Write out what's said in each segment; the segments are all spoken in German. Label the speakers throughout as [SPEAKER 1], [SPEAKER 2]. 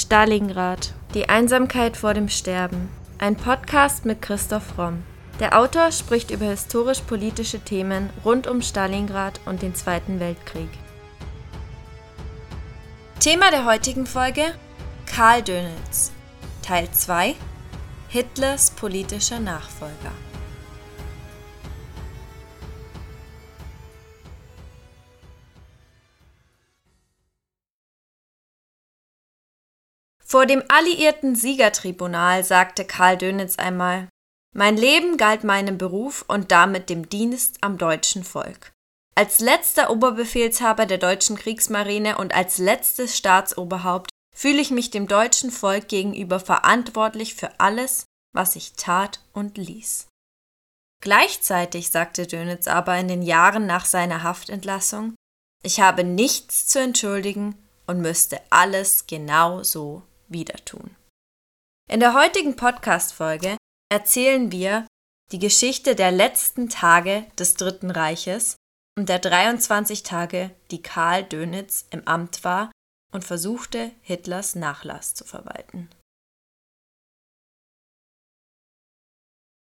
[SPEAKER 1] Stalingrad. Die Einsamkeit vor dem Sterben. Ein Podcast mit Christoph Romm. Der Autor spricht über historisch-politische Themen rund um Stalingrad und den Zweiten Weltkrieg. Thema der heutigen Folge: Karl Dönitz. Teil 2: Hitlers politischer Nachfolger. Vor dem alliierten Siegertribunal sagte Karl Dönitz einmal, mein Leben galt meinem Beruf und damit dem Dienst am deutschen Volk. Als letzter Oberbefehlshaber der deutschen Kriegsmarine und als letztes Staatsoberhaupt fühle ich mich dem deutschen Volk gegenüber verantwortlich für alles, was ich tat und ließ. Gleichzeitig sagte Dönitz aber in den Jahren nach seiner Haftentlassung, ich habe nichts zu entschuldigen und müsste alles genau so wieder tun. In der heutigen Podcast-Folge erzählen wir die Geschichte der letzten Tage des Dritten Reiches und der 23 Tage, die Karl Dönitz im Amt war und versuchte, Hitlers Nachlass zu verwalten.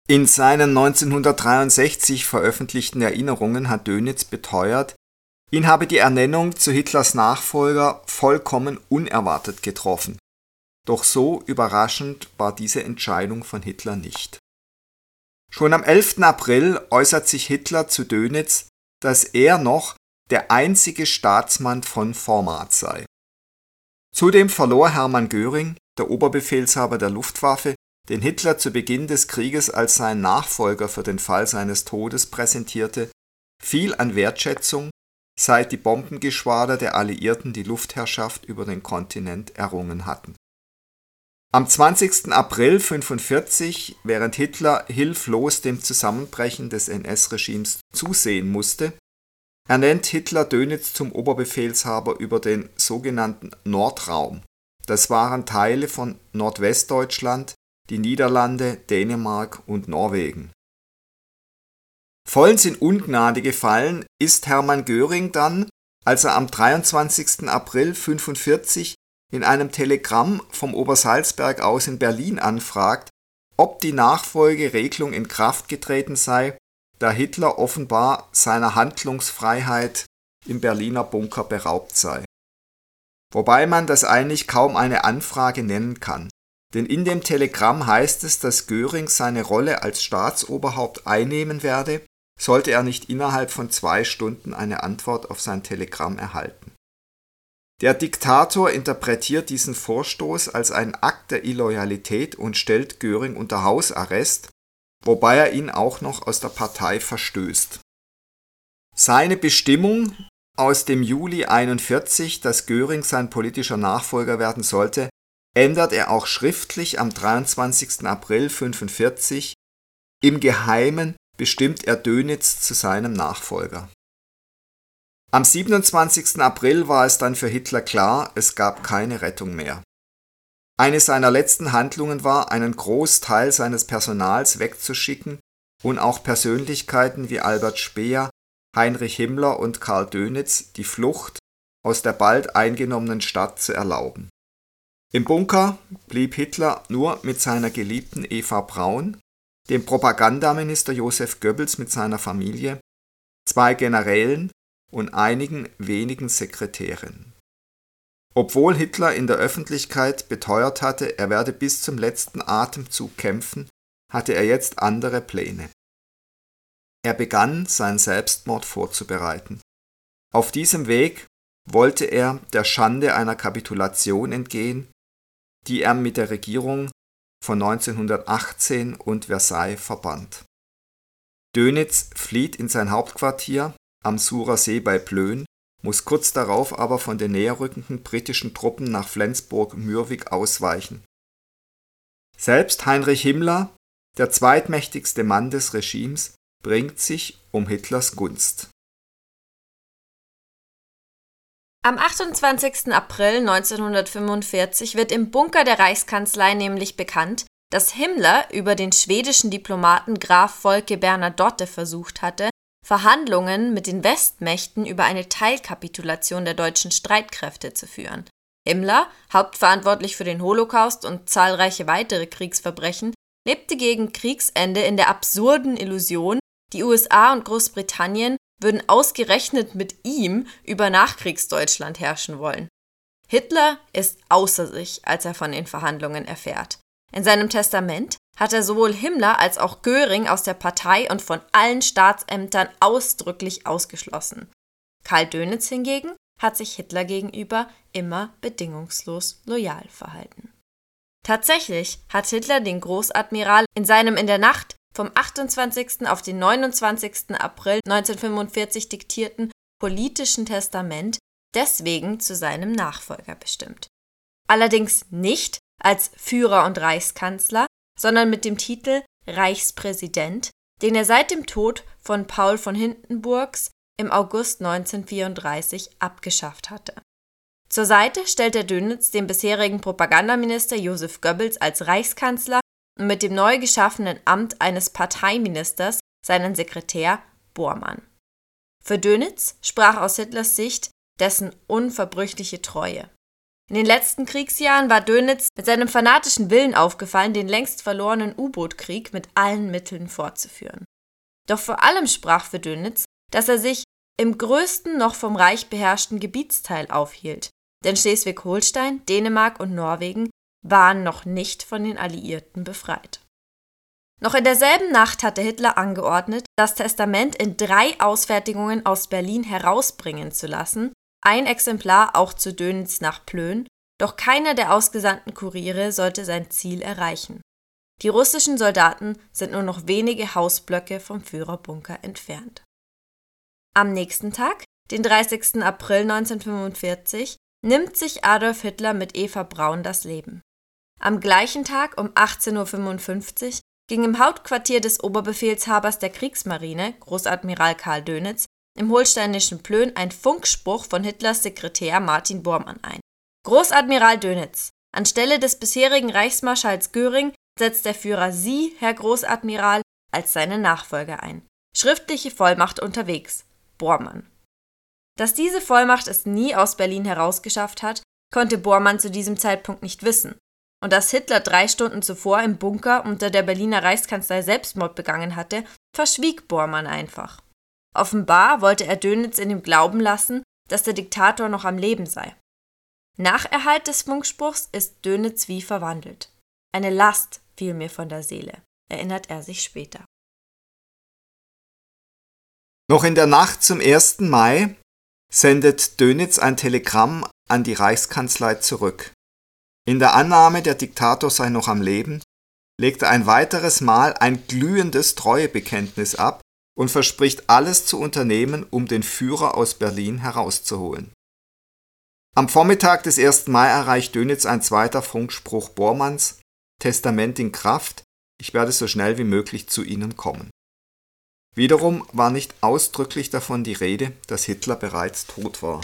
[SPEAKER 2] In seinen 1963 veröffentlichten Erinnerungen hat Dönitz beteuert, ihn habe die Ernennung zu Hitlers Nachfolger vollkommen unerwartet getroffen. Doch so überraschend war diese Entscheidung von Hitler nicht. Schon am 11. April äußert sich Hitler zu Dönitz, dass er noch der einzige Staatsmann von Format sei. Zudem verlor Hermann Göring, der Oberbefehlshaber der Luftwaffe, den Hitler zu Beginn des Krieges als seinen Nachfolger für den Fall seines Todes präsentierte, viel an Wertschätzung, seit die Bombengeschwader der Alliierten die Luftherrschaft über den Kontinent errungen hatten am 20. April 1945, während Hitler hilflos dem Zusammenbrechen des NS-Regimes zusehen musste, ernennt Hitler Dönitz zum Oberbefehlshaber über den sogenannten Nordraum. Das waren Teile von Nordwestdeutschland, die Niederlande, Dänemark und Norwegen. Vollends in Ungnade gefallen ist Hermann Göring dann, als er am 23. April 1945 in einem Telegramm vom Obersalzberg aus in Berlin anfragt, ob die Nachfolgeregelung in Kraft getreten sei, da Hitler offenbar seiner Handlungsfreiheit im Berliner Bunker beraubt sei. Wobei man das eigentlich kaum eine Anfrage nennen kann, denn in dem Telegramm heißt es, dass Göring seine Rolle als Staatsoberhaupt einnehmen werde, sollte er nicht innerhalb von zwei Stunden eine Antwort auf sein Telegramm erhalten. Der Diktator interpretiert diesen Vorstoß als einen Akt der Illoyalität und stellt Göring unter Hausarrest, wobei er ihn auch noch aus der Partei verstößt. Seine Bestimmung aus dem Juli 41, dass Göring sein politischer Nachfolger werden sollte, ändert er auch schriftlich am 23. April 45. Im Geheimen bestimmt er Dönitz zu seinem Nachfolger am 27. April war es dann für Hitler klar, es gab keine Rettung mehr. Eine seiner letzten Handlungen war, einen Großteil seines Personals wegzuschicken und auch Persönlichkeiten wie Albert Speer, Heinrich Himmler und Karl Dönitz die Flucht aus der bald eingenommenen Stadt zu erlauben. Im Bunker blieb Hitler nur mit seiner geliebten Eva Braun, dem Propagandaminister Josef Goebbels mit seiner Familie, zwei Generälen und einigen wenigen Sekretärinnen. Obwohl Hitler in der Öffentlichkeit beteuert hatte, er werde bis zum letzten Atemzug kämpfen, hatte er jetzt andere Pläne. Er begann, seinen Selbstmord vorzubereiten. Auf diesem Weg wollte er der Schande einer Kapitulation entgehen, die er mit der Regierung von 1918 und Versailles verband. Dönitz flieht in sein Hauptquartier am Surer See bei Plön, muss kurz darauf aber von den näherrückenden britischen Truppen nach Flensburg-Mürwik ausweichen. Selbst Heinrich Himmler, der zweitmächtigste Mann des Regimes, bringt sich um Hitlers Gunst.
[SPEAKER 1] Am 28. April 1945 wird im Bunker der Reichskanzlei nämlich bekannt, dass Himmler über den schwedischen Diplomaten Graf Volke Bernadotte versucht hatte, Verhandlungen mit den Westmächten über eine Teilkapitulation der deutschen Streitkräfte zu führen. Himmler, hauptverantwortlich für den Holocaust und zahlreiche weitere Kriegsverbrechen, lebte gegen Kriegsende in der absurden Illusion, die USA und Großbritannien würden ausgerechnet mit ihm über Nachkriegsdeutschland herrschen wollen. Hitler ist außer sich, als er von den Verhandlungen erfährt. In seinem Testament hat er sowohl Himmler als auch Göring aus der Partei und von allen Staatsämtern ausdrücklich ausgeschlossen. Karl Dönitz hingegen hat sich Hitler gegenüber immer bedingungslos loyal verhalten. Tatsächlich hat Hitler den Großadmiral in seinem in der Nacht vom 28. auf den 29. April 1945 diktierten politischen Testament deswegen zu seinem Nachfolger bestimmt. Allerdings nicht als Führer und Reichskanzler, sondern mit dem Titel Reichspräsident, den er seit dem Tod von Paul von Hindenburgs im August 1934 abgeschafft hatte. Zur Seite stellte Dönitz den bisherigen Propagandaminister Josef Goebbels als Reichskanzler und mit dem neu geschaffenen Amt eines Parteiministers seinen Sekretär Bormann. Für Dönitz sprach aus Hitlers Sicht dessen unverbrüchliche Treue. In den letzten Kriegsjahren war Dönitz mit seinem fanatischen Willen aufgefallen, den längst verlorenen U-Boot-Krieg mit allen Mitteln fortzuführen. Doch vor allem sprach für Dönitz, dass er sich im größten noch vom Reich beherrschten Gebietsteil aufhielt, denn Schleswig-Holstein, Dänemark und Norwegen waren noch nicht von den Alliierten befreit. Noch in derselben Nacht hatte Hitler angeordnet, das Testament in drei Ausfertigungen aus Berlin herausbringen zu lassen, ein Exemplar auch zu Dönitz nach Plön, doch keiner der ausgesandten Kuriere sollte sein Ziel erreichen. Die russischen Soldaten sind nur noch wenige Hausblöcke vom Führerbunker entfernt. Am nächsten Tag, den 30. April 1945, nimmt sich Adolf Hitler mit Eva Braun das Leben. Am gleichen Tag um 18.55 Uhr ging im Hauptquartier des Oberbefehlshabers der Kriegsmarine, Großadmiral Karl Dönitz, im holsteinischen Plön ein Funkspruch von Hitlers Sekretär Martin Bormann ein. Großadmiral Dönitz, anstelle des bisherigen Reichsmarschalls Göring setzt der Führer Sie, Herr Großadmiral, als seinen Nachfolger ein. Schriftliche Vollmacht unterwegs. Bormann. Dass diese Vollmacht es nie aus Berlin herausgeschafft hat, konnte Bormann zu diesem Zeitpunkt nicht wissen. Und dass Hitler drei Stunden zuvor im Bunker unter der Berliner Reichskanzlei Selbstmord begangen hatte, verschwieg Bormann einfach. Offenbar wollte er Dönitz in dem Glauben lassen, dass der Diktator noch am Leben sei. Nach Erhalt des Funkspruchs ist Dönitz wie verwandelt. Eine Last fiel mir von der Seele, erinnert er sich später.
[SPEAKER 2] Noch in der Nacht zum 1. Mai sendet Dönitz ein Telegramm an die Reichskanzlei zurück. In der Annahme, der Diktator sei noch am Leben, legt er ein weiteres Mal ein glühendes Treuebekenntnis ab und verspricht alles zu unternehmen, um den Führer aus Berlin herauszuholen. Am Vormittag des 1. Mai erreicht Dönitz ein zweiter Funkspruch Bormanns, Testament in Kraft, ich werde so schnell wie möglich zu Ihnen kommen. Wiederum war nicht ausdrücklich davon die Rede, dass Hitler bereits tot war.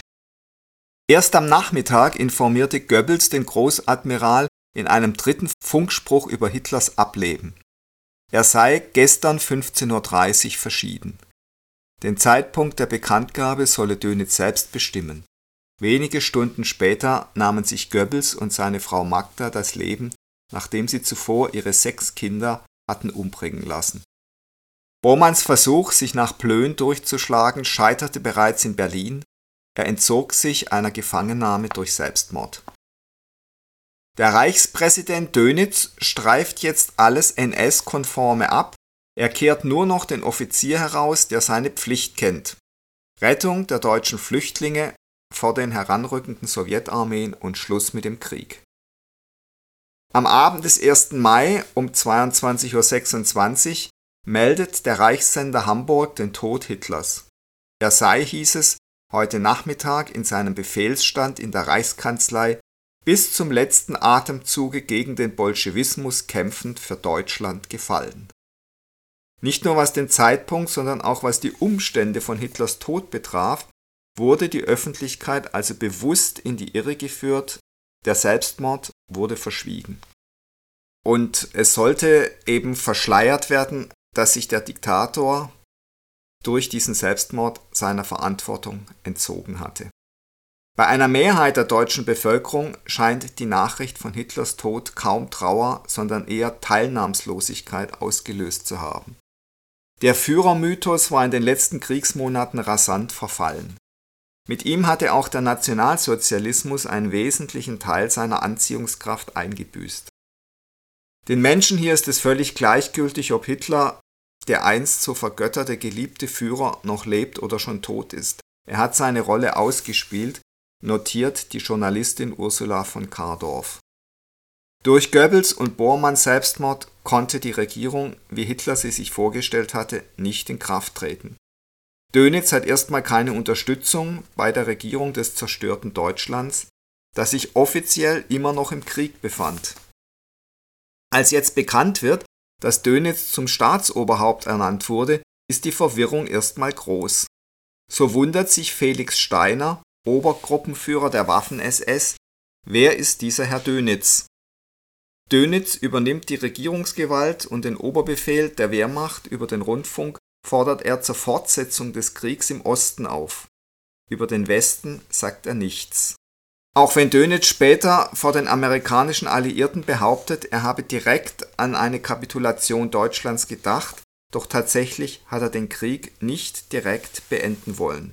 [SPEAKER 2] Erst am Nachmittag informierte Goebbels den Großadmiral in einem dritten Funkspruch über Hitlers Ableben. Er sei gestern 15.30 Uhr verschieden. Den Zeitpunkt der Bekanntgabe solle Dönitz selbst bestimmen. Wenige Stunden später nahmen sich Goebbels und seine Frau Magda das Leben, nachdem sie zuvor ihre sechs Kinder hatten umbringen lassen. Bormanns Versuch, sich nach Plön durchzuschlagen, scheiterte bereits in Berlin. Er entzog sich einer Gefangennahme durch Selbstmord. Der Reichspräsident Dönitz streift jetzt alles NS-konforme ab, er kehrt nur noch den Offizier heraus, der seine Pflicht kennt. Rettung der deutschen Flüchtlinge vor den heranrückenden Sowjetarmeen und Schluss mit dem Krieg. Am Abend des 1. Mai um 22.26 Uhr meldet der Reichssender Hamburg den Tod Hitlers. Er sei, hieß es, heute Nachmittag in seinem Befehlsstand in der Reichskanzlei bis zum letzten Atemzuge gegen den Bolschewismus kämpfend für Deutschland gefallen. Nicht nur was den Zeitpunkt, sondern auch was die Umstände von Hitlers Tod betraf, wurde die Öffentlichkeit also bewusst in die Irre geführt, der Selbstmord wurde verschwiegen. Und es sollte eben verschleiert werden, dass sich der Diktator durch diesen Selbstmord seiner Verantwortung entzogen hatte. Bei einer Mehrheit der deutschen Bevölkerung scheint die Nachricht von Hitlers Tod kaum Trauer, sondern eher Teilnahmslosigkeit ausgelöst zu haben. Der Führermythos war in den letzten Kriegsmonaten rasant verfallen. Mit ihm hatte auch der Nationalsozialismus einen wesentlichen Teil seiner Anziehungskraft eingebüßt. Den Menschen hier ist es völlig gleichgültig, ob Hitler, der einst so vergötterte geliebte Führer, noch lebt oder schon tot ist. Er hat seine Rolle ausgespielt, notiert die Journalistin Ursula von Kardorf. Durch Goebbels und Bormanns Selbstmord konnte die Regierung, wie Hitler sie sich vorgestellt hatte, nicht in Kraft treten. Dönitz hat erstmal keine Unterstützung bei der Regierung des zerstörten Deutschlands, das sich offiziell immer noch im Krieg befand. Als jetzt bekannt wird, dass Dönitz zum Staatsoberhaupt ernannt wurde, ist die Verwirrung erstmal groß. So wundert sich Felix Steiner, Obergruppenführer der Waffen-SS, wer ist dieser Herr Dönitz? Dönitz übernimmt die Regierungsgewalt und den Oberbefehl der Wehrmacht über den Rundfunk fordert er zur Fortsetzung des Kriegs im Osten auf. Über den Westen sagt er nichts. Auch wenn Dönitz später vor den amerikanischen Alliierten behauptet, er habe direkt an eine Kapitulation Deutschlands gedacht, doch tatsächlich hat er den Krieg nicht direkt beenden wollen.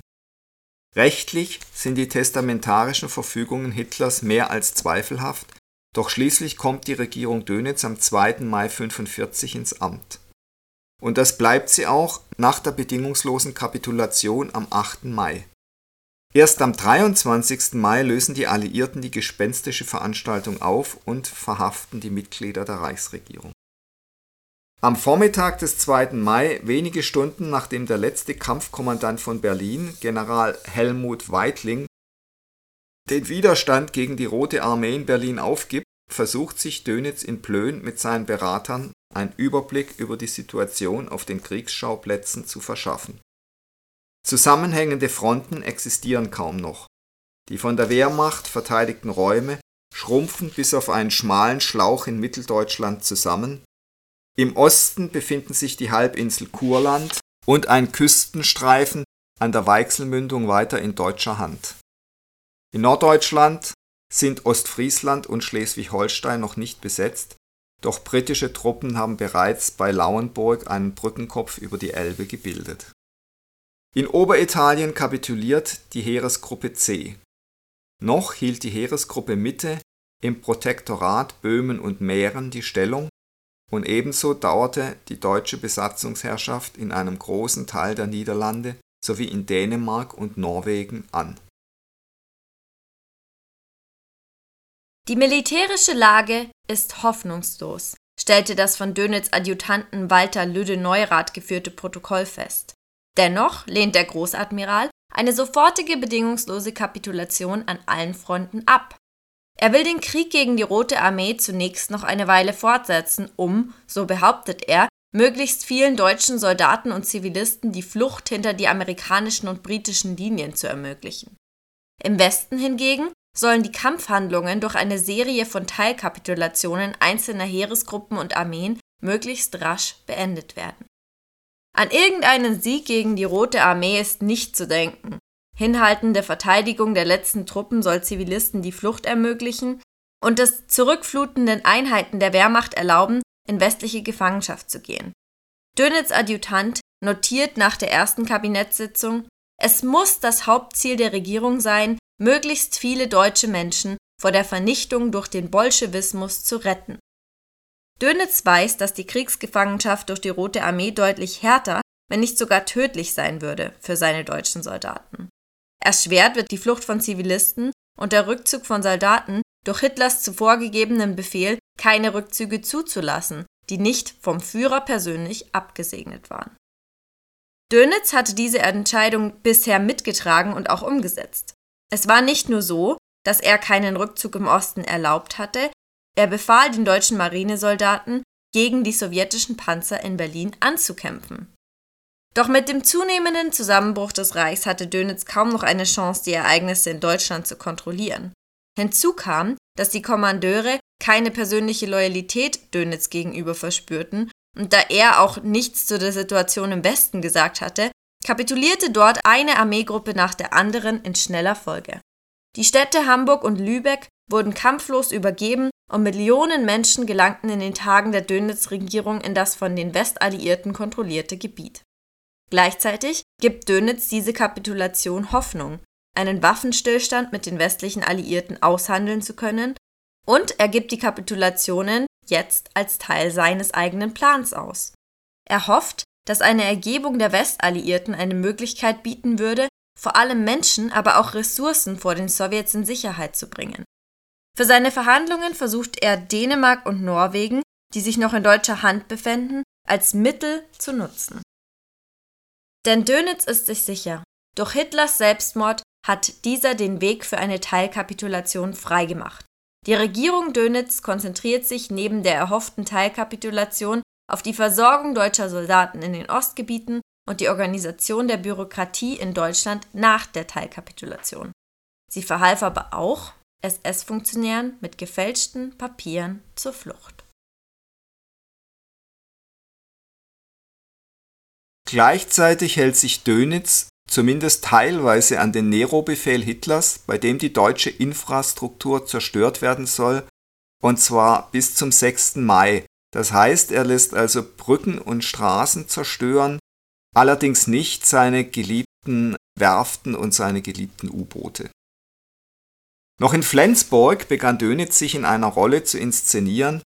[SPEAKER 2] Rechtlich sind die testamentarischen Verfügungen Hitlers mehr als zweifelhaft, doch schließlich kommt die Regierung Dönitz am 2. Mai 1945 ins Amt. Und das bleibt sie auch nach der bedingungslosen Kapitulation am 8. Mai. Erst am 23. Mai lösen die Alliierten die gespenstische Veranstaltung auf und verhaften die Mitglieder der Reichsregierung. Am Vormittag des 2. Mai, wenige Stunden nachdem der letzte Kampfkommandant von Berlin, General Helmut Weitling, den Widerstand gegen die Rote Armee in Berlin aufgibt, versucht sich Dönitz in Plön mit seinen Beratern einen Überblick über die Situation auf den Kriegsschauplätzen zu verschaffen. Zusammenhängende Fronten existieren kaum noch. Die von der Wehrmacht verteidigten Räume schrumpfen bis auf einen schmalen Schlauch in Mitteldeutschland zusammen im Osten befinden sich die Halbinsel Kurland und ein Küstenstreifen an der Weichselmündung weiter in deutscher Hand. In Norddeutschland sind Ostfriesland und Schleswig-Holstein noch nicht besetzt, doch britische Truppen haben bereits bei Lauenburg einen Brückenkopf über die Elbe gebildet. In Oberitalien kapituliert die Heeresgruppe C. Noch hielt die Heeresgruppe Mitte im Protektorat Böhmen und Mähren die Stellung und ebenso dauerte die deutsche Besatzungsherrschaft in einem großen Teil der Niederlande sowie in Dänemark und Norwegen an.
[SPEAKER 1] Die militärische Lage ist hoffnungslos, stellte das von Dönitz Adjutanten Walter Lüde-Neurath geführte Protokoll fest. Dennoch lehnt der Großadmiral eine sofortige bedingungslose Kapitulation an allen Fronten ab. Er will den Krieg gegen die Rote Armee zunächst noch eine Weile fortsetzen, um, so behauptet er, möglichst vielen deutschen Soldaten und Zivilisten die Flucht hinter die amerikanischen und britischen Linien zu ermöglichen. Im Westen hingegen sollen die Kampfhandlungen durch eine Serie von Teilkapitulationen einzelner Heeresgruppen und Armeen möglichst rasch beendet werden. An irgendeinen Sieg gegen die Rote Armee ist nicht zu denken, Hinhaltende Verteidigung der letzten Truppen soll Zivilisten die Flucht ermöglichen und es zurückflutenden Einheiten der Wehrmacht erlauben, in westliche Gefangenschaft zu gehen. Dönitz Adjutant notiert nach der ersten Kabinettssitzung, es muss das Hauptziel der Regierung sein, möglichst viele deutsche Menschen vor der Vernichtung durch den Bolschewismus zu retten. Dönitz weiß, dass die Kriegsgefangenschaft durch die Rote Armee deutlich härter, wenn nicht sogar tödlich sein würde für seine deutschen Soldaten. Erschwert wird die Flucht von Zivilisten und der Rückzug von Soldaten durch Hitlers zuvor gegebenen Befehl, keine Rückzüge zuzulassen, die nicht vom Führer persönlich abgesegnet waren. Dönitz hatte diese Entscheidung bisher mitgetragen und auch umgesetzt. Es war nicht nur so, dass er keinen Rückzug im Osten erlaubt hatte, er befahl den deutschen Marinesoldaten, gegen die sowjetischen Panzer in Berlin anzukämpfen. Doch mit dem zunehmenden Zusammenbruch des Reichs hatte Dönitz kaum noch eine Chance, die Ereignisse in Deutschland zu kontrollieren. Hinzu kam, dass die Kommandeure keine persönliche Loyalität Dönitz gegenüber verspürten und da er auch nichts zu der Situation im Westen gesagt hatte, kapitulierte dort eine Armeegruppe nach der anderen in schneller Folge. Die Städte Hamburg und Lübeck wurden kampflos übergeben und Millionen Menschen gelangten in den Tagen der Dönitz-Regierung in das von den Westalliierten kontrollierte Gebiet. Gleichzeitig gibt Dönitz diese Kapitulation Hoffnung, einen Waffenstillstand mit den westlichen Alliierten aushandeln zu können, und er gibt die Kapitulationen jetzt als Teil seines eigenen Plans aus. Er hofft, dass eine Ergebung der Westalliierten eine Möglichkeit bieten würde, vor allem Menschen, aber auch Ressourcen vor den Sowjets in Sicherheit zu bringen. Für seine Verhandlungen versucht er Dänemark und Norwegen, die sich noch in deutscher Hand befinden, als Mittel zu nutzen. Denn Dönitz ist sich sicher, durch Hitlers Selbstmord hat dieser den Weg für eine Teilkapitulation freigemacht. Die Regierung Dönitz konzentriert sich neben der erhofften Teilkapitulation auf die Versorgung deutscher Soldaten in den Ostgebieten und die Organisation der Bürokratie in Deutschland nach der Teilkapitulation. Sie verhalf aber auch SS-Funktionären mit gefälschten Papieren zur Flucht.
[SPEAKER 2] Gleichzeitig hält sich Dönitz zumindest teilweise an den Nero-Befehl Hitlers, bei dem die deutsche Infrastruktur zerstört werden soll, und zwar bis zum 6. Mai. Das heißt, er lässt also Brücken und Straßen zerstören, allerdings nicht seine geliebten Werften und seine geliebten U-Boote. Noch in Flensburg begann Dönitz sich in einer Rolle zu inszenieren,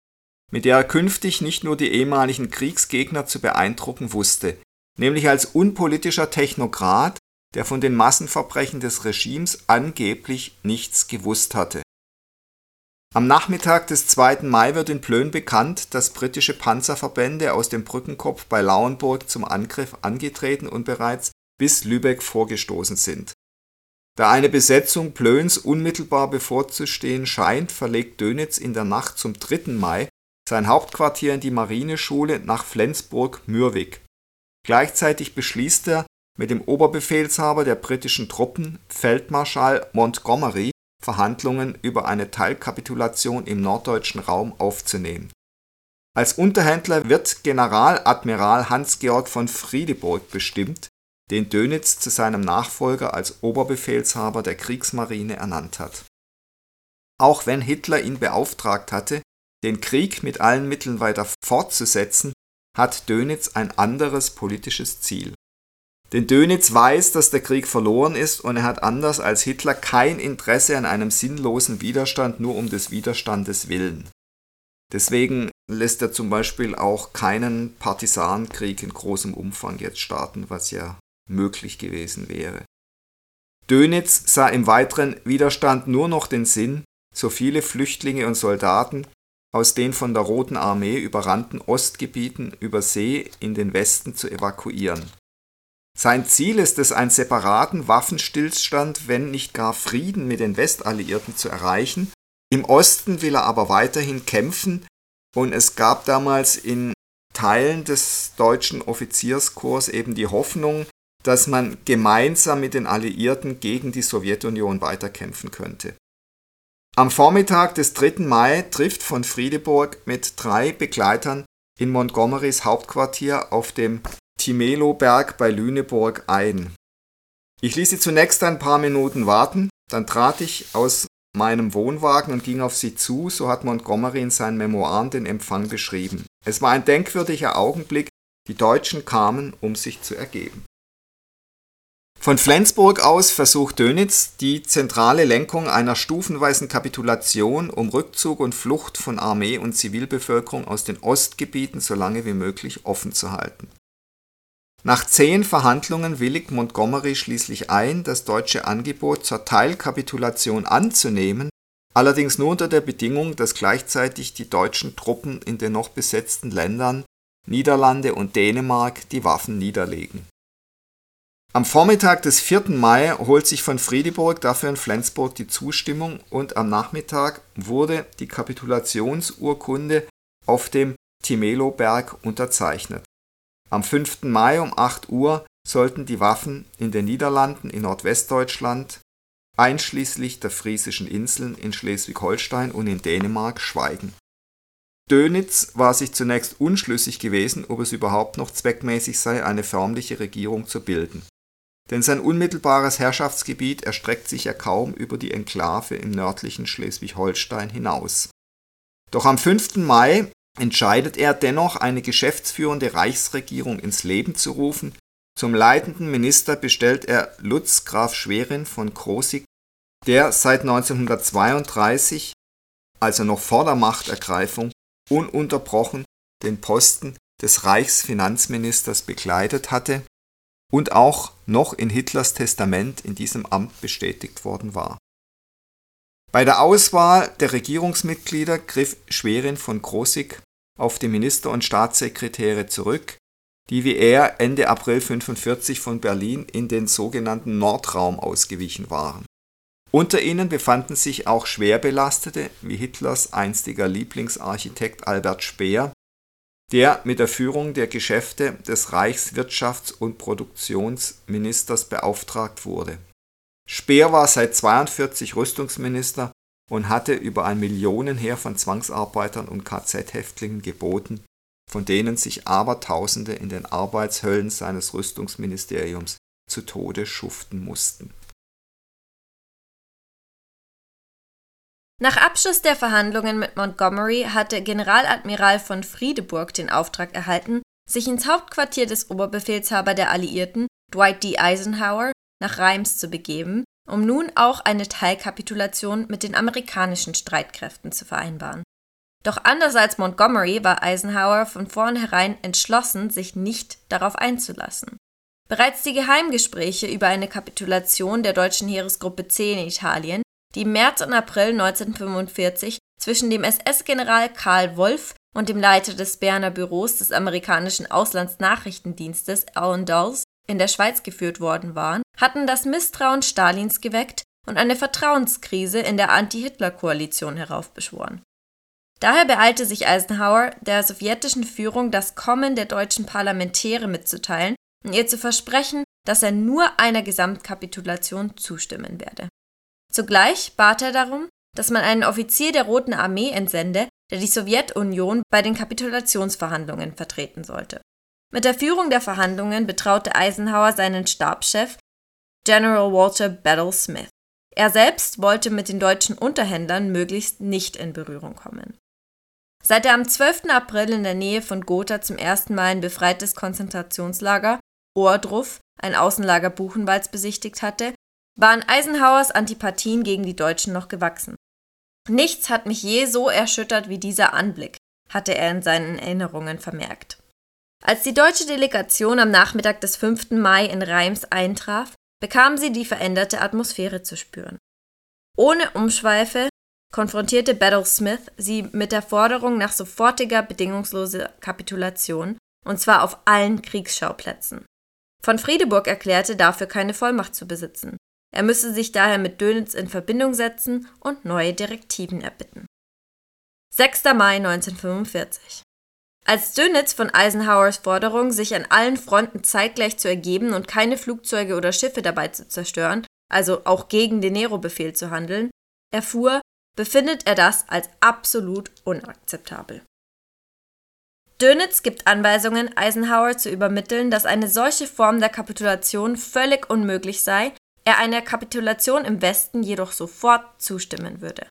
[SPEAKER 2] mit der er künftig nicht nur die ehemaligen Kriegsgegner zu beeindrucken wusste, nämlich als unpolitischer Technokrat, der von den Massenverbrechen des Regimes angeblich nichts gewusst hatte. Am Nachmittag des 2. Mai wird in Plön bekannt, dass britische Panzerverbände aus dem Brückenkopf bei Lauenburg zum Angriff angetreten und bereits bis Lübeck vorgestoßen sind. Da eine Besetzung Plöns unmittelbar bevorzustehen scheint, verlegt Dönitz in der Nacht zum 3. Mai sein Hauptquartier in die Marineschule nach Flensburg-Mürwik Gleichzeitig beschließt er, mit dem Oberbefehlshaber der britischen Truppen, Feldmarschall Montgomery, Verhandlungen über eine Teilkapitulation im norddeutschen Raum aufzunehmen. Als Unterhändler wird Generaladmiral Hans-Georg von Friedeburg bestimmt, den Dönitz zu seinem Nachfolger als Oberbefehlshaber der Kriegsmarine ernannt hat. Auch wenn Hitler ihn beauftragt hatte, den Krieg mit allen Mitteln weiter fortzusetzen, hat Dönitz ein anderes politisches Ziel. Denn Dönitz weiß, dass der Krieg verloren ist und er hat anders als Hitler kein Interesse an einem sinnlosen Widerstand nur um des Widerstandes willen. Deswegen lässt er zum Beispiel auch keinen Partisanenkrieg in großem Umfang jetzt starten, was ja möglich gewesen wäre. Dönitz sah im weiteren Widerstand nur noch den Sinn, so viele Flüchtlinge und Soldaten aus den von der Roten Armee überrannten Ostgebieten über See in den Westen zu evakuieren. Sein Ziel ist es, einen separaten Waffenstillstand, wenn nicht gar Frieden mit den Westalliierten zu erreichen. Im Osten will er aber weiterhin kämpfen und es gab damals in Teilen des deutschen Offizierskorps eben die Hoffnung, dass man gemeinsam mit den Alliierten gegen die Sowjetunion weiterkämpfen könnte. Am Vormittag des 3. Mai trifft von Friedeburg mit drei Begleitern in Montgomerys Hauptquartier auf dem Timelo-Berg bei Lüneburg ein. Ich ließ sie zunächst ein paar Minuten warten, dann trat ich aus meinem Wohnwagen und ging auf sie zu, so hat Montgomery in seinen Memoiren den Empfang beschrieben. Es war ein denkwürdiger Augenblick, die Deutschen kamen, um sich zu ergeben. Von Flensburg aus versucht Dönitz die zentrale Lenkung einer stufenweisen Kapitulation, um Rückzug und Flucht von Armee und Zivilbevölkerung aus den Ostgebieten so lange wie möglich offen zu halten. Nach zehn Verhandlungen willigt Montgomery schließlich ein, das deutsche Angebot zur Teilkapitulation anzunehmen, allerdings nur unter der Bedingung, dass gleichzeitig die deutschen Truppen in den noch besetzten Ländern Niederlande und Dänemark die Waffen niederlegen am Vormittag des 4. Mai holt sich von Friedeburg dafür in Flensburg die Zustimmung und am Nachmittag wurde die Kapitulationsurkunde auf dem Timelo-Berg unterzeichnet. Am 5. Mai um 8 Uhr sollten die Waffen in den Niederlanden in Nordwestdeutschland, einschließlich der Friesischen Inseln in Schleswig-Holstein und in Dänemark, schweigen. Dönitz war sich zunächst unschlüssig gewesen, ob es überhaupt noch zweckmäßig sei, eine förmliche Regierung zu bilden denn sein unmittelbares Herrschaftsgebiet erstreckt sich ja kaum über die Enklave im nördlichen Schleswig-Holstein hinaus. Doch am 5. Mai entscheidet er dennoch, eine geschäftsführende Reichsregierung ins Leben zu rufen. Zum leitenden Minister bestellt er Lutz Graf Schwerin von Krosigk, der seit 1932, also noch vor der Machtergreifung, ununterbrochen den Posten des Reichsfinanzministers bekleidet hatte und auch noch in Hitlers Testament in diesem Amt bestätigt worden war. Bei der Auswahl der Regierungsmitglieder griff Schwerin von Krosigk auf die Minister und Staatssekretäre zurück, die wie er Ende April 1945 von Berlin in den sogenannten Nordraum ausgewichen waren. Unter ihnen befanden sich auch Schwerbelastete wie Hitlers einstiger Lieblingsarchitekt Albert Speer, der mit der Führung der Geschäfte des Reichswirtschafts und Produktionsministers beauftragt wurde. Speer war seit 42 Rüstungsminister und hatte über ein Millionenheer von Zwangsarbeitern und KZ-Häftlingen geboten, von denen sich Abertausende in den Arbeitshöllen seines Rüstungsministeriums zu Tode schuften mussten
[SPEAKER 1] Nach Abschluss der Verhandlungen mit Montgomery hatte Generaladmiral von Friedeburg den Auftrag erhalten, sich ins Hauptquartier des Oberbefehlshaber der Alliierten, Dwight D. Eisenhower, nach Reims zu begeben, um nun auch eine Teilkapitulation mit den amerikanischen Streitkräften zu vereinbaren. Doch anders als Montgomery war Eisenhower von vornherein entschlossen, sich nicht darauf einzulassen. Bereits die Geheimgespräche über eine Kapitulation der deutschen Heeresgruppe C in Italien die im März und April 1945 zwischen dem SS-General Karl Wolff und dem Leiter des Berner Büros des amerikanischen Auslandsnachrichtendienstes Alan Dulles in der Schweiz geführt worden waren, hatten das Misstrauen Stalins geweckt und eine Vertrauenskrise in der Anti-Hitler-Koalition heraufbeschworen. Daher beeilte sich Eisenhower, der sowjetischen Führung das Kommen der deutschen Parlamentäre mitzuteilen und ihr zu versprechen, dass er nur einer Gesamtkapitulation zustimmen werde Zugleich bat er darum, dass man einen Offizier der Roten Armee entsende, der die Sowjetunion bei den Kapitulationsverhandlungen vertreten sollte. Mit der Führung der Verhandlungen betraute Eisenhower seinen Stabschef General Walter Battle Smith. Er selbst wollte mit den deutschen Unterhändlern möglichst nicht in Berührung kommen. Seit er am 12. April in der Nähe von Gotha zum ersten Mal ein befreites Konzentrationslager, Ohrdruf, ein Außenlager Buchenwalds, besichtigt hatte, waren Eisenhowers Antipathien gegen die Deutschen noch gewachsen. Nichts hat mich je so erschüttert wie dieser Anblick, hatte er in seinen Erinnerungen vermerkt. Als die deutsche Delegation am Nachmittag des 5. Mai in Reims eintraf, bekam sie die veränderte Atmosphäre zu spüren. Ohne Umschweife konfrontierte Battle Smith sie mit der Forderung nach sofortiger bedingungsloser Kapitulation, und zwar auf allen Kriegsschauplätzen. Von Friedeburg erklärte dafür keine Vollmacht zu besitzen. Er müsse sich daher mit Dönitz in Verbindung setzen und neue Direktiven erbitten. 6. Mai 1945 Als Dönitz von Eisenhowers Forderung, sich an allen Fronten zeitgleich zu ergeben und keine Flugzeuge oder Schiffe dabei zu zerstören, also auch gegen den Nero-Befehl zu handeln, erfuhr, befindet er das als absolut unakzeptabel. Dönitz gibt Anweisungen, Eisenhower zu übermitteln, dass eine solche Form der Kapitulation völlig unmöglich sei er einer Kapitulation im Westen jedoch sofort zustimmen würde.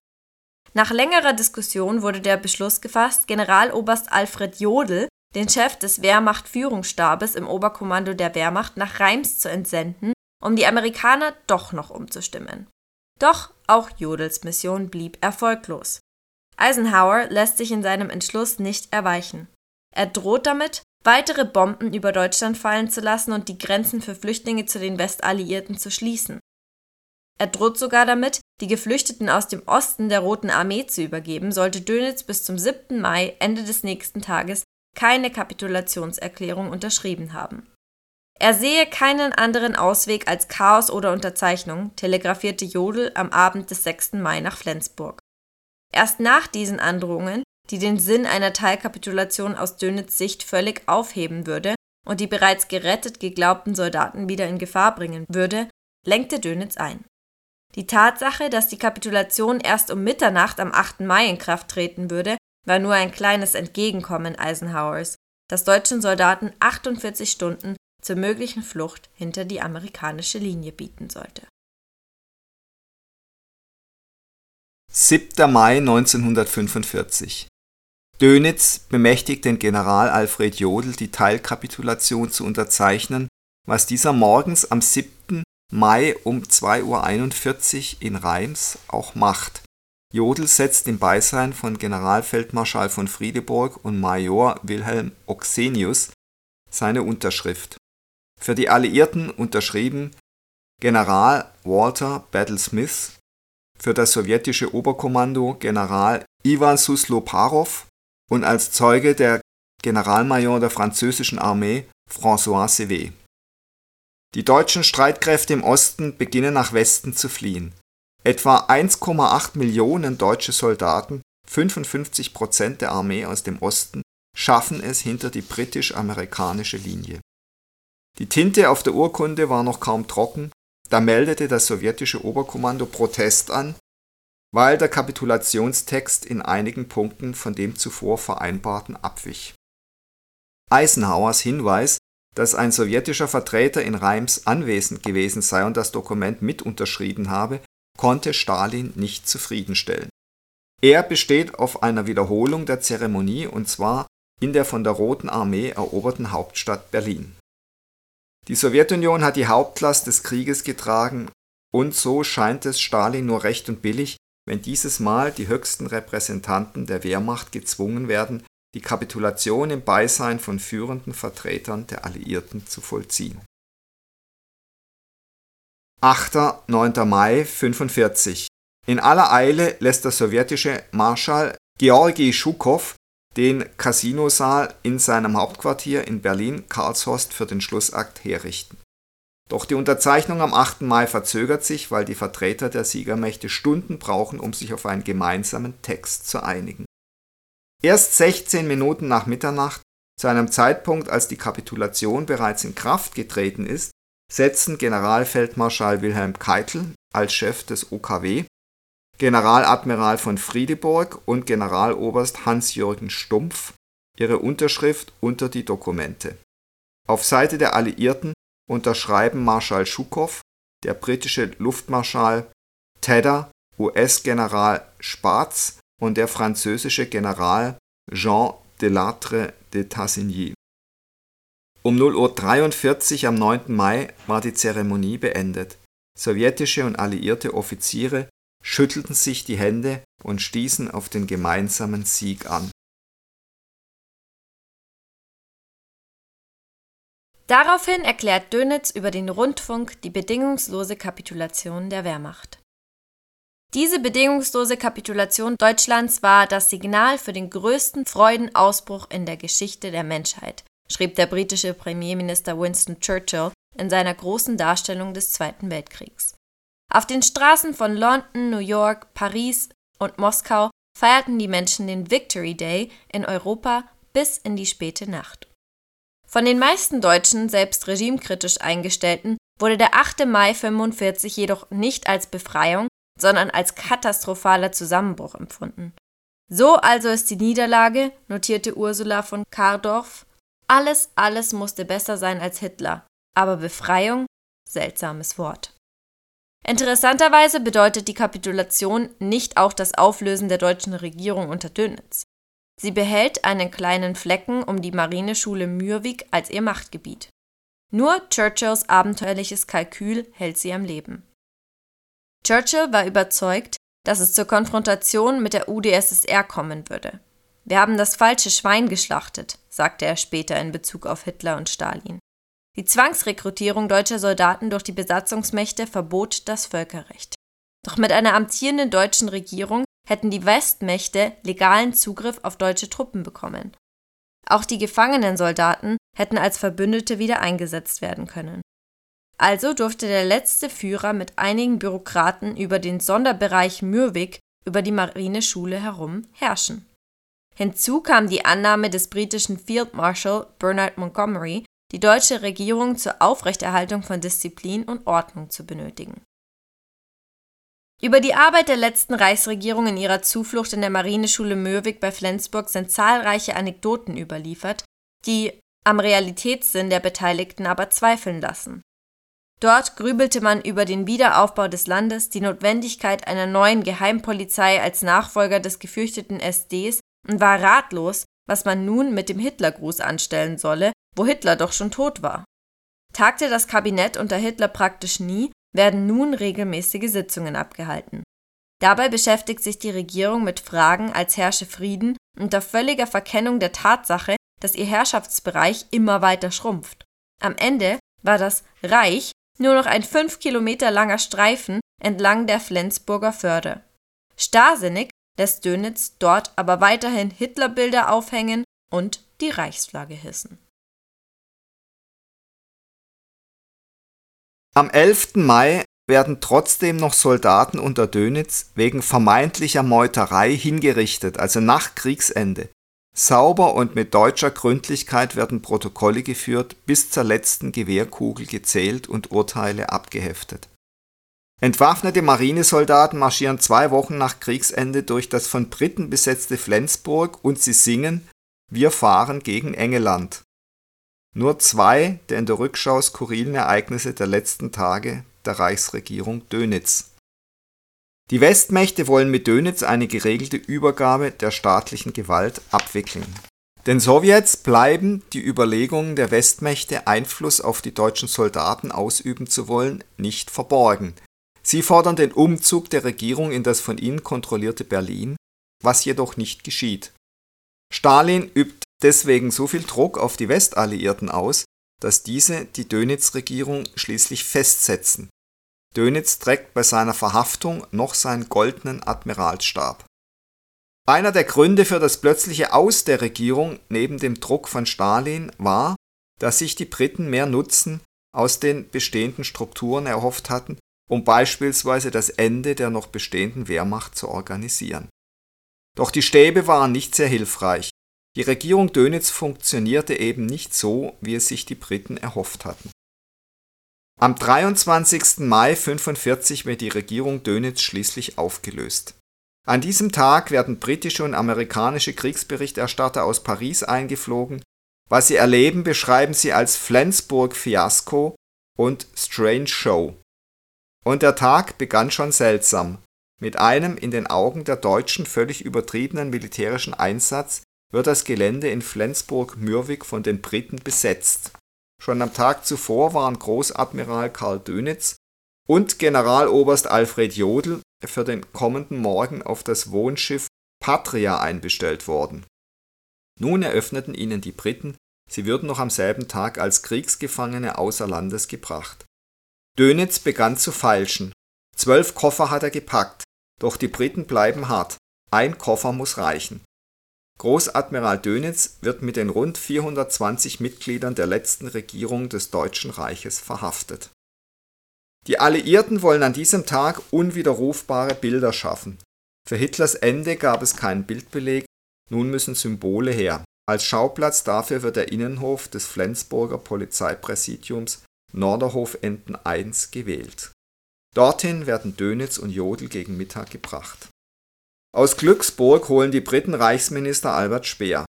[SPEAKER 1] Nach längerer Diskussion wurde der Beschluss gefasst, Generaloberst Alfred Jodl, den Chef des Wehrmacht-Führungsstabes im Oberkommando der Wehrmacht, nach Reims zu entsenden, um die Amerikaner doch noch umzustimmen. Doch auch Jodls Mission blieb erfolglos. Eisenhower lässt sich in seinem Entschluss nicht erweichen. Er droht damit, weitere Bomben über Deutschland fallen zu lassen und die Grenzen für Flüchtlinge zu den Westalliierten zu schließen. Er droht sogar damit, die Geflüchteten aus dem Osten der Roten Armee zu übergeben, sollte Dönitz bis zum 7. Mai, Ende des nächsten Tages, keine Kapitulationserklärung unterschrieben haben. Er sehe keinen anderen Ausweg als Chaos oder Unterzeichnung, telegrafierte Jodl am Abend des 6. Mai nach Flensburg. Erst nach diesen Androhungen die den Sinn einer Teilkapitulation aus Dönitz Sicht völlig aufheben würde und die bereits gerettet geglaubten Soldaten wieder in Gefahr bringen würde, lenkte Dönitz ein. Die Tatsache, dass die Kapitulation erst um Mitternacht am 8. Mai in Kraft treten würde, war nur ein kleines Entgegenkommen Eisenhowers, das deutschen Soldaten 48 Stunden zur möglichen Flucht hinter die amerikanische Linie bieten sollte.
[SPEAKER 2] 7. Mai 1945 Dönitz bemächtigt den General Alfred Jodl, die Teilkapitulation zu unterzeichnen, was dieser morgens am 7. Mai um 2.41 Uhr in Reims auch macht. Jodl setzt im Beisein von Generalfeldmarschall von Friedeburg und Major Wilhelm Oxenius seine Unterschrift. Für die Alliierten unterschrieben General Walter Battle Smith, für das sowjetische Oberkommando General Iwan Susloparov und als Zeuge der Generalmajor der französischen Armee François Sevé. Die deutschen Streitkräfte im Osten beginnen nach Westen zu fliehen. Etwa 1,8 Millionen deutsche Soldaten, 55 Prozent der Armee aus dem Osten, schaffen es hinter die britisch-amerikanische Linie. Die Tinte auf der Urkunde war noch kaum trocken, da meldete das sowjetische Oberkommando Protest an, weil der Kapitulationstext in einigen Punkten von dem zuvor vereinbarten abwich. Eisenhowers Hinweis, dass ein sowjetischer Vertreter in Reims anwesend gewesen sei und das Dokument mit unterschrieben habe, konnte Stalin nicht zufriedenstellen. Er besteht auf einer Wiederholung der Zeremonie und zwar in der von der Roten Armee eroberten Hauptstadt Berlin. Die Sowjetunion hat die Hauptlast des Krieges getragen und so scheint es Stalin nur recht und billig, wenn dieses Mal die höchsten Repräsentanten der Wehrmacht gezwungen werden, die Kapitulation im Beisein von führenden Vertretern der Alliierten zu vollziehen. 8. 9. Mai 45 In aller Eile lässt der sowjetische Marschall Georgi Schukow den Casinosaal in seinem Hauptquartier in Berlin-Karlshorst für den Schlussakt herrichten. Doch die Unterzeichnung am 8. Mai verzögert sich, weil die Vertreter der Siegermächte Stunden brauchen, um sich auf einen gemeinsamen Text zu einigen. Erst 16 Minuten nach Mitternacht, zu einem Zeitpunkt, als die Kapitulation bereits in Kraft getreten ist, setzen Generalfeldmarschall Wilhelm Keitel als Chef des OKW Generaladmiral von Friedeburg und Generaloberst Hans-Jürgen Stumpf ihre Unterschrift unter die Dokumente. Auf Seite der Alliierten unterschreiben Marschall Schukow, der britische Luftmarschall Tedder, US-General Spaatz und der französische General Jean Delattre de Tassigny. Um 0.43 Uhr am 9. Mai war die Zeremonie beendet. Sowjetische und alliierte Offiziere schüttelten sich die Hände und stießen auf den gemeinsamen Sieg an.
[SPEAKER 1] Daraufhin erklärt Dönitz über den Rundfunk die bedingungslose Kapitulation der Wehrmacht. Diese bedingungslose Kapitulation Deutschlands war das Signal für den größten Freudenausbruch in der Geschichte der Menschheit, schrieb der britische Premierminister Winston Churchill in seiner großen Darstellung des Zweiten Weltkriegs. Auf den Straßen von London, New York, Paris und Moskau feierten die Menschen den Victory Day in Europa bis in die späte Nacht. Von den meisten Deutschen, selbst regimekritisch eingestellten, wurde der 8. Mai 45 jedoch nicht als Befreiung, sondern als katastrophaler Zusammenbruch empfunden. So also ist die Niederlage, notierte Ursula von Kardorf. Alles, alles musste besser sein als Hitler. Aber Befreiung? Seltsames Wort. Interessanterweise bedeutet die Kapitulation nicht auch das Auflösen der deutschen Regierung unter Dönitz. Sie behält einen kleinen Flecken um die Marineschule Mürwik als ihr Machtgebiet. Nur Churchills abenteuerliches Kalkül hält sie am Leben. Churchill war überzeugt, dass es zur Konfrontation mit der UdSSR kommen würde. Wir haben das falsche Schwein geschlachtet, sagte er später in Bezug auf Hitler und Stalin. Die Zwangsrekrutierung deutscher Soldaten durch die Besatzungsmächte verbot das Völkerrecht. Doch mit einer amtierenden deutschen Regierung hätten die Westmächte legalen Zugriff auf deutsche Truppen bekommen. Auch die gefangenen Soldaten hätten als Verbündete wieder eingesetzt werden können. Also durfte der letzte Führer mit einigen Bürokraten über den Sonderbereich Mürwik über die Marineschule herum herrschen. Hinzu kam die Annahme des britischen Field Marshal Bernard Montgomery, die deutsche Regierung zur Aufrechterhaltung von Disziplin und Ordnung zu benötigen. Über die Arbeit der letzten Reichsregierung in ihrer Zuflucht in der Marineschule Mürwik bei Flensburg sind zahlreiche Anekdoten überliefert, die, am Realitätssinn der Beteiligten aber zweifeln lassen. Dort grübelte man über den Wiederaufbau des Landes, die Notwendigkeit einer neuen Geheimpolizei als Nachfolger des gefürchteten SDs und war ratlos, was man nun mit dem Hitlergruß anstellen solle, wo Hitler doch schon tot war. Tagte das Kabinett unter Hitler praktisch nie, werden nun regelmäßige Sitzungen abgehalten. Dabei beschäftigt sich die Regierung mit Fragen, als herrsche Frieden, unter völliger Verkennung der Tatsache, dass ihr Herrschaftsbereich immer weiter schrumpft. Am Ende war das Reich nur noch ein fünf Kilometer langer Streifen entlang der Flensburger Förde. Starrsinnig lässt Dönitz dort aber weiterhin Hitlerbilder aufhängen und die Reichsflagge hissen.
[SPEAKER 2] Am 11. Mai werden trotzdem noch Soldaten unter Dönitz wegen vermeintlicher Meuterei hingerichtet, also nach Kriegsende. Sauber und mit deutscher Gründlichkeit werden Protokolle geführt, bis zur letzten Gewehrkugel gezählt und Urteile abgeheftet. Entwaffnete Marinesoldaten marschieren zwei Wochen nach Kriegsende durch das von Briten besetzte Flensburg und sie singen Wir fahren gegen Engeland. Nur zwei der in der Rückschau skurrilen Ereignisse der letzten Tage der Reichsregierung Dönitz. Die Westmächte wollen mit Dönitz eine geregelte Übergabe der staatlichen Gewalt abwickeln. Den Sowjets bleiben die Überlegungen der Westmächte, Einfluss auf die deutschen Soldaten ausüben zu wollen, nicht verborgen. Sie fordern den Umzug der Regierung in das von ihnen kontrollierte Berlin, was jedoch nicht geschieht. Stalin übt deswegen so viel Druck auf die Westalliierten aus, dass diese die Dönitz-Regierung schließlich festsetzen Dönitz trägt bei seiner Verhaftung noch seinen goldenen Admiralsstab. Einer der Gründe für das plötzliche Aus der Regierung neben dem Druck von Stalin war, dass sich die Briten mehr Nutzen aus den bestehenden Strukturen erhofft hatten, um beispielsweise das Ende der noch bestehenden Wehrmacht zu organisieren. Doch die Stäbe waren nicht sehr hilfreich. Die Regierung Dönitz funktionierte eben nicht so, wie es sich die Briten erhofft hatten. Am 23. Mai 1945 wird die Regierung Dönitz schließlich aufgelöst. An diesem Tag werden britische und amerikanische Kriegsberichterstatter aus Paris eingeflogen. Was sie erleben, beschreiben sie als Flensburg-Fiasko und Strange Show. Und der Tag begann schon seltsam. Mit einem in den Augen der Deutschen völlig übertriebenen militärischen Einsatz wird das Gelände in Flensburg-Mürwik von den Briten besetzt. Schon am Tag zuvor waren Großadmiral Karl Dönitz und Generaloberst Alfred Jodl für den kommenden Morgen auf das Wohnschiff Patria einbestellt worden. Nun eröffneten ihnen die Briten, sie würden noch am selben Tag als Kriegsgefangene außer Landes gebracht. Dönitz begann zu feilschen. Zwölf Koffer hat er gepackt, doch die Briten bleiben hart. Ein Koffer muss reichen. Großadmiral Dönitz wird mit den rund 420 Mitgliedern der letzten Regierung des Deutschen Reiches verhaftet. Die Alliierten wollen an diesem Tag unwiderrufbare Bilder schaffen. Für Hitlers Ende gab es keinen Bildbeleg, nun müssen Symbole her. Als Schauplatz dafür wird der Innenhof des Flensburger Polizeipräsidiums Norderhofenden 1 gewählt. Dorthin werden Dönitz und Jodl gegen Mittag gebracht aus Glücksburg holen die Briten Reichsminister Albert Speer.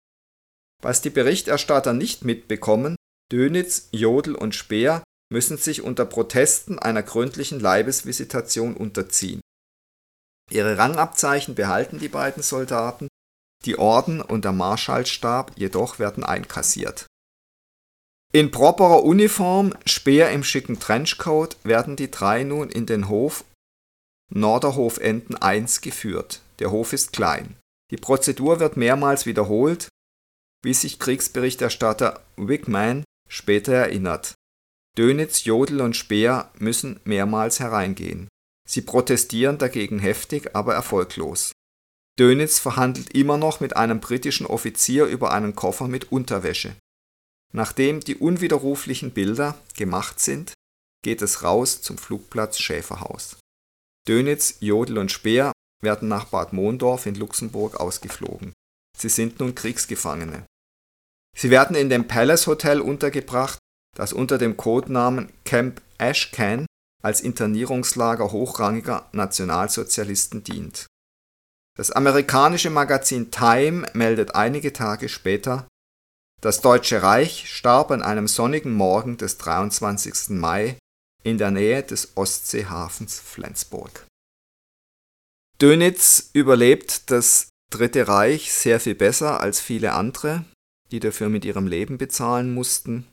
[SPEAKER 2] Was die Berichterstatter nicht mitbekommen, Dönitz, Jodl und Speer müssen sich unter Protesten einer gründlichen Leibesvisitation unterziehen. Ihre Rangabzeichen behalten die beiden Soldaten, die Orden und der Marschallstab jedoch werden einkassiert. In properer Uniform, Speer im schicken Trenchcoat, werden die drei nun in den Hof Norderhofenden 1 geführt. Der Hof ist klein. Die Prozedur wird mehrmals wiederholt, wie sich Kriegsberichterstatter Wickman später erinnert. Dönitz, Jodl und Speer müssen mehrmals hereingehen. Sie protestieren dagegen heftig, aber erfolglos. Dönitz verhandelt immer noch mit einem britischen Offizier über einen Koffer mit Unterwäsche. Nachdem die unwiderruflichen Bilder gemacht sind, geht es raus zum Flugplatz Schäferhaus. Dönitz, Jodl und Speer werden nach Bad Mondorf in Luxemburg ausgeflogen. Sie sind nun Kriegsgefangene. Sie werden in dem Palace Hotel untergebracht, das unter dem Codenamen Camp Ashcan als Internierungslager hochrangiger Nationalsozialisten dient. Das amerikanische Magazin Time meldet einige Tage später, Das Deutsche Reich starb an einem sonnigen Morgen des 23. Mai in der Nähe des Ostseehafens Flensburg. Dönitz überlebt das Dritte Reich sehr viel besser als viele andere, die dafür mit ihrem Leben bezahlen mussten.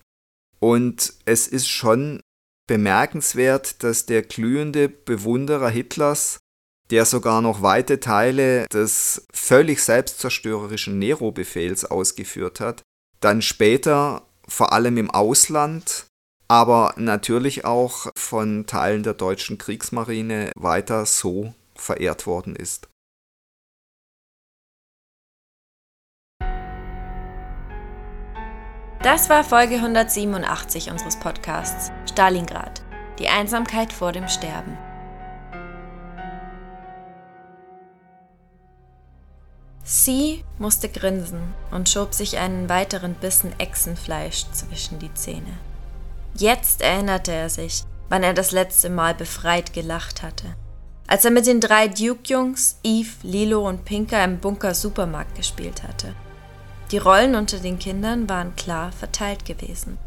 [SPEAKER 2] Und es ist schon bemerkenswert, dass der glühende Bewunderer Hitlers, der sogar noch weite Teile des völlig selbstzerstörerischen Nero-Befehls ausgeführt hat, dann später vor allem im Ausland, aber natürlich auch von Teilen der deutschen Kriegsmarine weiter so verehrt worden ist.
[SPEAKER 1] Das war Folge 187 unseres Podcasts Stalingrad. Die Einsamkeit vor dem Sterben. Sie musste grinsen und schob sich einen weiteren Bissen Echsenfleisch zwischen die Zähne. Jetzt erinnerte er sich, wann er das letzte Mal befreit gelacht hatte. Als er mit den drei Duke-Jungs, Eve, Lilo und Pinker im Bunker Supermarkt gespielt hatte. Die Rollen unter den Kindern waren klar verteilt gewesen.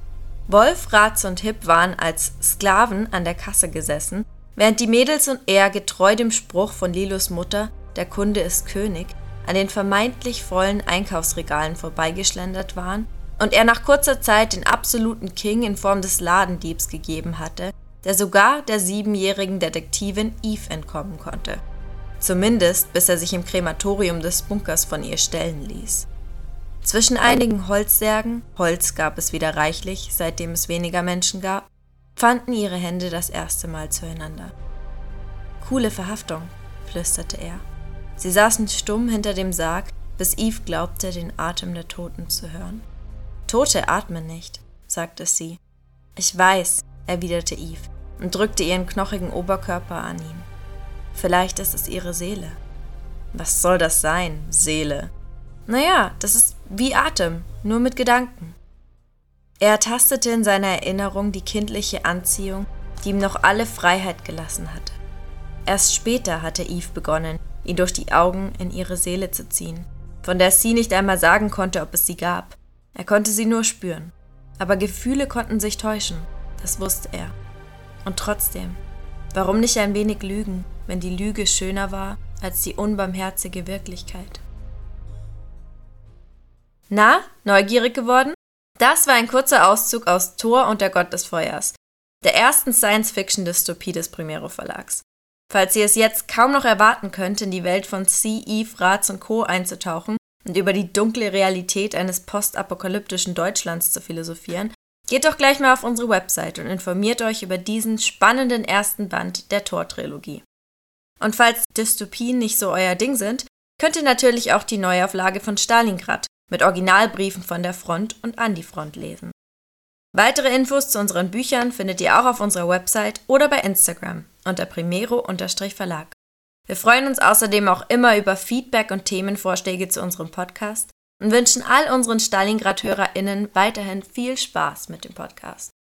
[SPEAKER 1] Wolf, Ratz und Hip waren als Sklaven an der Kasse gesessen, während die Mädels und er getreu dem Spruch von Lilos Mutter, der Kunde ist König, an den vermeintlich vollen Einkaufsregalen vorbeigeschlendert waren und er nach kurzer Zeit den absoluten King in Form des Ladendiebs gegeben hatte, der sogar der siebenjährigen Detektivin Eve entkommen konnte. Zumindest bis er sich im Krematorium des Bunkers von ihr stellen ließ. Zwischen einigen Holzsärgen, Holz gab es wieder reichlich, seitdem es weniger Menschen gab, fanden ihre Hände das erste Mal zueinander. Coole Verhaftung, flüsterte er. Sie saßen stumm hinter dem Sarg, bis Eve glaubte, den Atem der Toten zu hören. Tote atmen nicht, sagte sie. Ich weiß, erwiderte Eve und drückte ihren knochigen Oberkörper an ihn. Vielleicht ist es ihre Seele. Was soll das sein, Seele? Naja, das ist wie Atem, nur mit Gedanken. Er tastete in seiner Erinnerung die kindliche Anziehung, die ihm noch alle Freiheit gelassen hatte. Erst später hatte Eve begonnen, ihn durch die Augen in ihre Seele zu ziehen, von der sie nicht einmal sagen konnte, ob es sie gab. Er konnte sie nur spüren. Aber Gefühle konnten sich täuschen, das wusste er. Und trotzdem, warum nicht ein wenig lügen, wenn die Lüge schöner war als die unbarmherzige Wirklichkeit? Na, neugierig geworden? Das war ein kurzer Auszug aus Thor und der Gott des Feuers, der ersten Science-Fiction-Dystopie des Primero Verlags. Falls ihr es jetzt kaum noch erwarten könnt, in die Welt von C. Eve, Ratz und Co. einzutauchen und über die dunkle Realität eines postapokalyptischen Deutschlands zu philosophieren, geht doch gleich mal auf unsere Website und informiert euch über diesen spannenden ersten Band der Tor-Trilogie. Und falls Dystopien nicht so euer Ding sind, könnt ihr natürlich auch die Neuauflage von Stalingrad mit Originalbriefen von der Front und an die Front lesen. Weitere Infos zu unseren Büchern findet ihr auch auf unserer Website oder bei Instagram unter primero-verlag. Wir freuen uns außerdem auch immer über Feedback und Themenvorschläge zu unserem Podcast und wünschen all unseren Stalingrad-HörerInnen weiterhin viel Spaß mit dem Podcast.